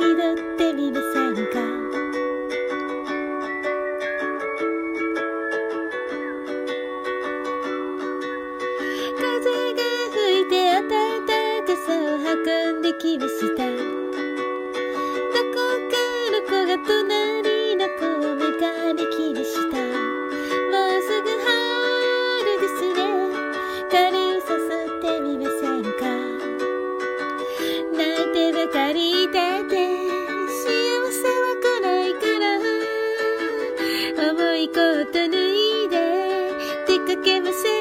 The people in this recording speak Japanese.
気取ってみませんか？風が吹いて暖か傘を運んできました。いこと脱いで出かけません